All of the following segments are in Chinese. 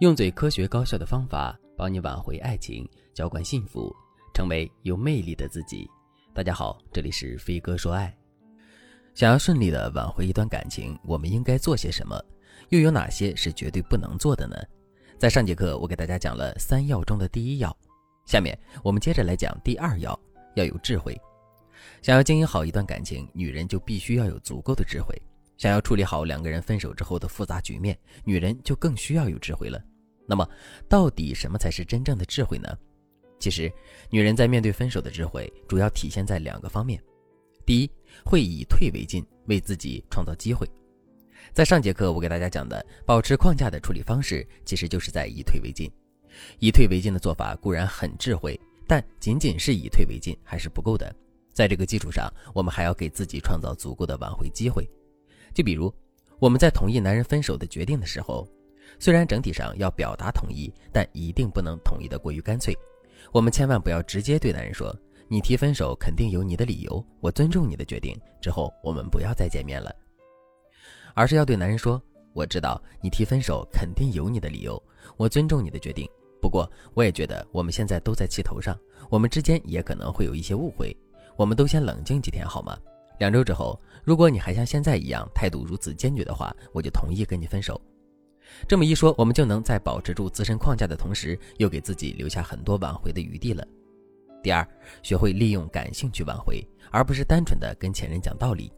用最科学高效的方法帮你挽回爱情，浇灌幸福，成为有魅力的自己。大家好，这里是飞哥说爱。想要顺利的挽回一段感情，我们应该做些什么？又有哪些是绝对不能做的呢？在上节课我给大家讲了三要中的第一要，下面我们接着来讲第二要，要有智慧。想要经营好一段感情，女人就必须要有足够的智慧。想要处理好两个人分手之后的复杂局面，女人就更需要有智慧了。那么，到底什么才是真正的智慧呢？其实，女人在面对分手的智慧，主要体现在两个方面。第一，会以退为进，为自己创造机会。在上节课我给大家讲的保持框架的处理方式，其实就是在以退为进。以退为进的做法固然很智慧，但仅仅是以退为进还是不够的。在这个基础上，我们还要给自己创造足够的挽回机会。就比如，我们在同意男人分手的决定的时候。虽然整体上要表达同意，但一定不能同意的过于干脆。我们千万不要直接对男人说：“你提分手肯定有你的理由，我尊重你的决定。”之后我们不要再见面了。而是要对男人说：“我知道你提分手肯定有你的理由，我尊重你的决定。不过我也觉得我们现在都在气头上，我们之间也可能会有一些误会。我们都先冷静几天好吗？两周之后，如果你还像现在一样态度如此坚决的话，我就同意跟你分手。”这么一说，我们就能在保持住自身框架的同时，又给自己留下很多挽回的余地了。第二，学会利用感性去挽回，而不是单纯的跟前任讲道理。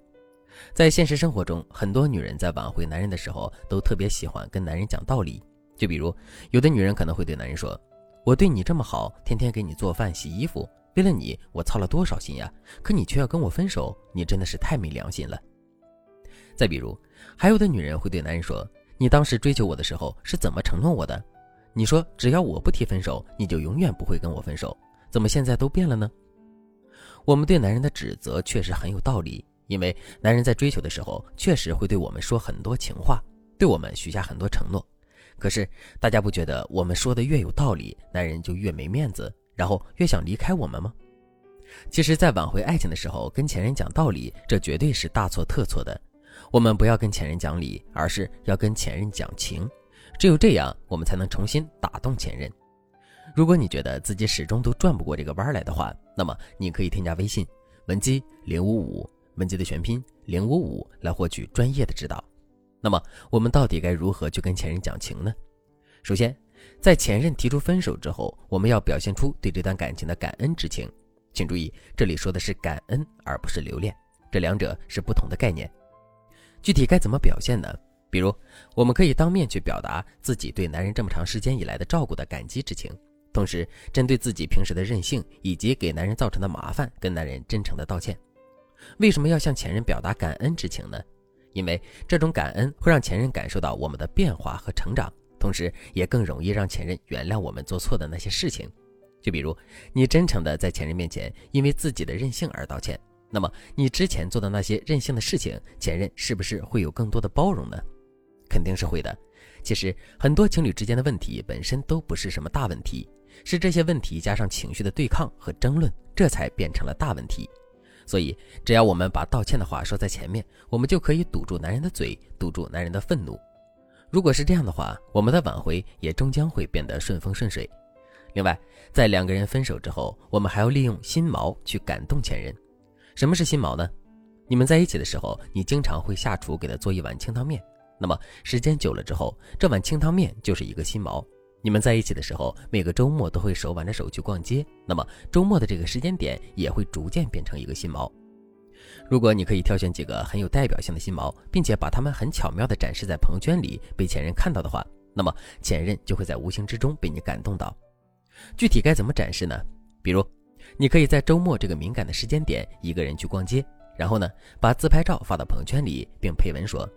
在现实生活中，很多女人在挽回男人的时候，都特别喜欢跟男人讲道理。就比如，有的女人可能会对男人说：“我对你这么好，天天给你做饭、洗衣服，为了你，我操了多少心呀！可你却要跟我分手，你真的是太没良心了。”再比如，还有的女人会对男人说。你当时追求我的时候是怎么承诺我的？你说只要我不提分手，你就永远不会跟我分手。怎么现在都变了呢？我们对男人的指责确实很有道理，因为男人在追求的时候确实会对我们说很多情话，对我们许下很多承诺。可是大家不觉得我们说的越有道理，男人就越没面子，然后越想离开我们吗？其实，在挽回爱情的时候跟前任讲道理，这绝对是大错特错的。我们不要跟前任讲理，而是要跟前任讲情。只有这样，我们才能重新打动前任。如果你觉得自己始终都转不过这个弯来的话，那么你可以添加微信文姬零五五，文姬的全拼零五五，来获取专业的指导。那么，我们到底该如何去跟前任讲情呢？首先，在前任提出分手之后，我们要表现出对这段感情的感恩之情。请注意，这里说的是感恩，而不是留恋，这两者是不同的概念。具体该怎么表现呢？比如，我们可以当面去表达自己对男人这么长时间以来的照顾的感激之情，同时针对自己平时的任性以及给男人造成的麻烦，跟男人真诚的道歉。为什么要向前任表达感恩之情呢？因为这种感恩会让前任感受到我们的变化和成长，同时也更容易让前任原谅我们做错的那些事情。就比如，你真诚的在前任面前因为自己的任性而道歉。那么你之前做的那些任性的事情，前任是不是会有更多的包容呢？肯定是会的。其实很多情侣之间的问题本身都不是什么大问题，是这些问题加上情绪的对抗和争论，这才变成了大问题。所以只要我们把道歉的话说在前面，我们就可以堵住男人的嘴，堵住男人的愤怒。如果是这样的话，我们的挽回也终将会变得顺风顺水。另外，在两个人分手之后，我们还要利用心锚去感动前任。什么是心锚呢？你们在一起的时候，你经常会下厨给他做一碗清汤面，那么时间久了之后，这碗清汤面就是一个心锚。你们在一起的时候，每个周末都会手挽着手去逛街，那么周末的这个时间点也会逐渐变成一个心锚。如果你可以挑选几个很有代表性的心锚，并且把它们很巧妙地展示在朋友圈里被前任看到的话，那么前任就会在无形之中被你感动到。具体该怎么展示呢？比如。你可以在周末这个敏感的时间点，一个人去逛街，然后呢，把自拍照发到朋友圈里，并配文说：“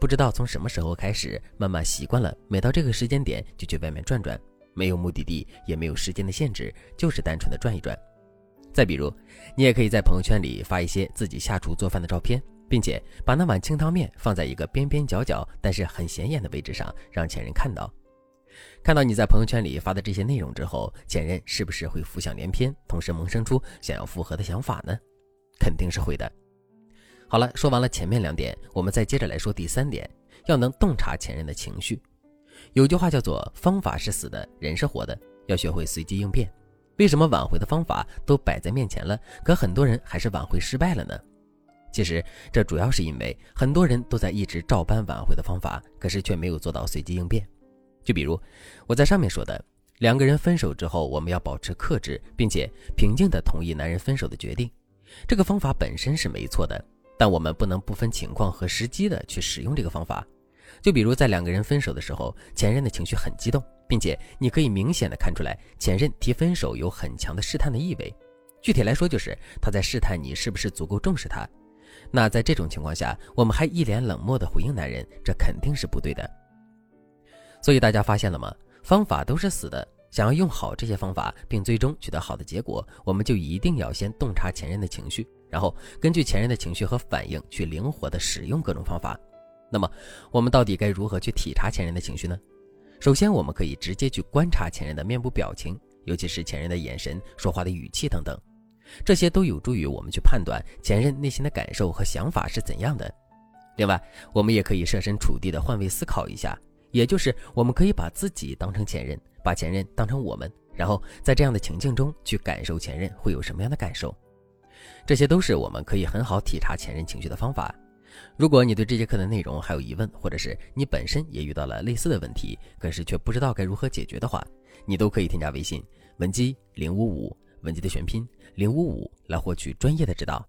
不知道从什么时候开始，慢慢习惯了，每到这个时间点就去外面转转，没有目的地，也没有时间的限制，就是单纯的转一转。”再比如，你也可以在朋友圈里发一些自己下厨做饭的照片，并且把那碗清汤面放在一个边边角角但是很显眼的位置上，让前任看到。看到你在朋友圈里发的这些内容之后，前任是不是会浮想联翩，同时萌生出想要复合的想法呢？肯定是会的。好了，说完了前面两点，我们再接着来说第三点，要能洞察前任的情绪。有句话叫做“方法是死的，人是活的”，要学会随机应变。为什么挽回的方法都摆在面前了，可很多人还是挽回失败了呢？其实这主要是因为很多人都在一直照搬挽回的方法，可是却没有做到随机应变。就比如我在上面说的，两个人分手之后，我们要保持克制，并且平静地同意男人分手的决定。这个方法本身是没错的，但我们不能不分情况和时机的去使用这个方法。就比如在两个人分手的时候，前任的情绪很激动，并且你可以明显的看出来，前任提分手有很强的试探的意味。具体来说，就是他在试探你是不是足够重视他。那在这种情况下，我们还一脸冷漠的回应男人，这肯定是不对的。所以大家发现了吗？方法都是死的。想要用好这些方法，并最终取得好的结果，我们就一定要先洞察前任的情绪，然后根据前任的情绪和反应去灵活的使用各种方法。那么，我们到底该如何去体察前任的情绪呢？首先，我们可以直接去观察前任的面部表情，尤其是前任的眼神、说话的语气等等，这些都有助于我们去判断前任内心的感受和想法是怎样的。另外，我们也可以设身处地的换位思考一下，也就是我们可以把自己当成前任，把前任当成我们，然后在这样的情境中去感受前任会有什么样的感受。这些都是我们可以很好体察前任情绪的方法。如果你对这节课的内容还有疑问，或者是你本身也遇到了类似的问题，可是却不知道该如何解决的话，你都可以添加微信文姬零五五，文姬的全拼零五五来获取专业的指导。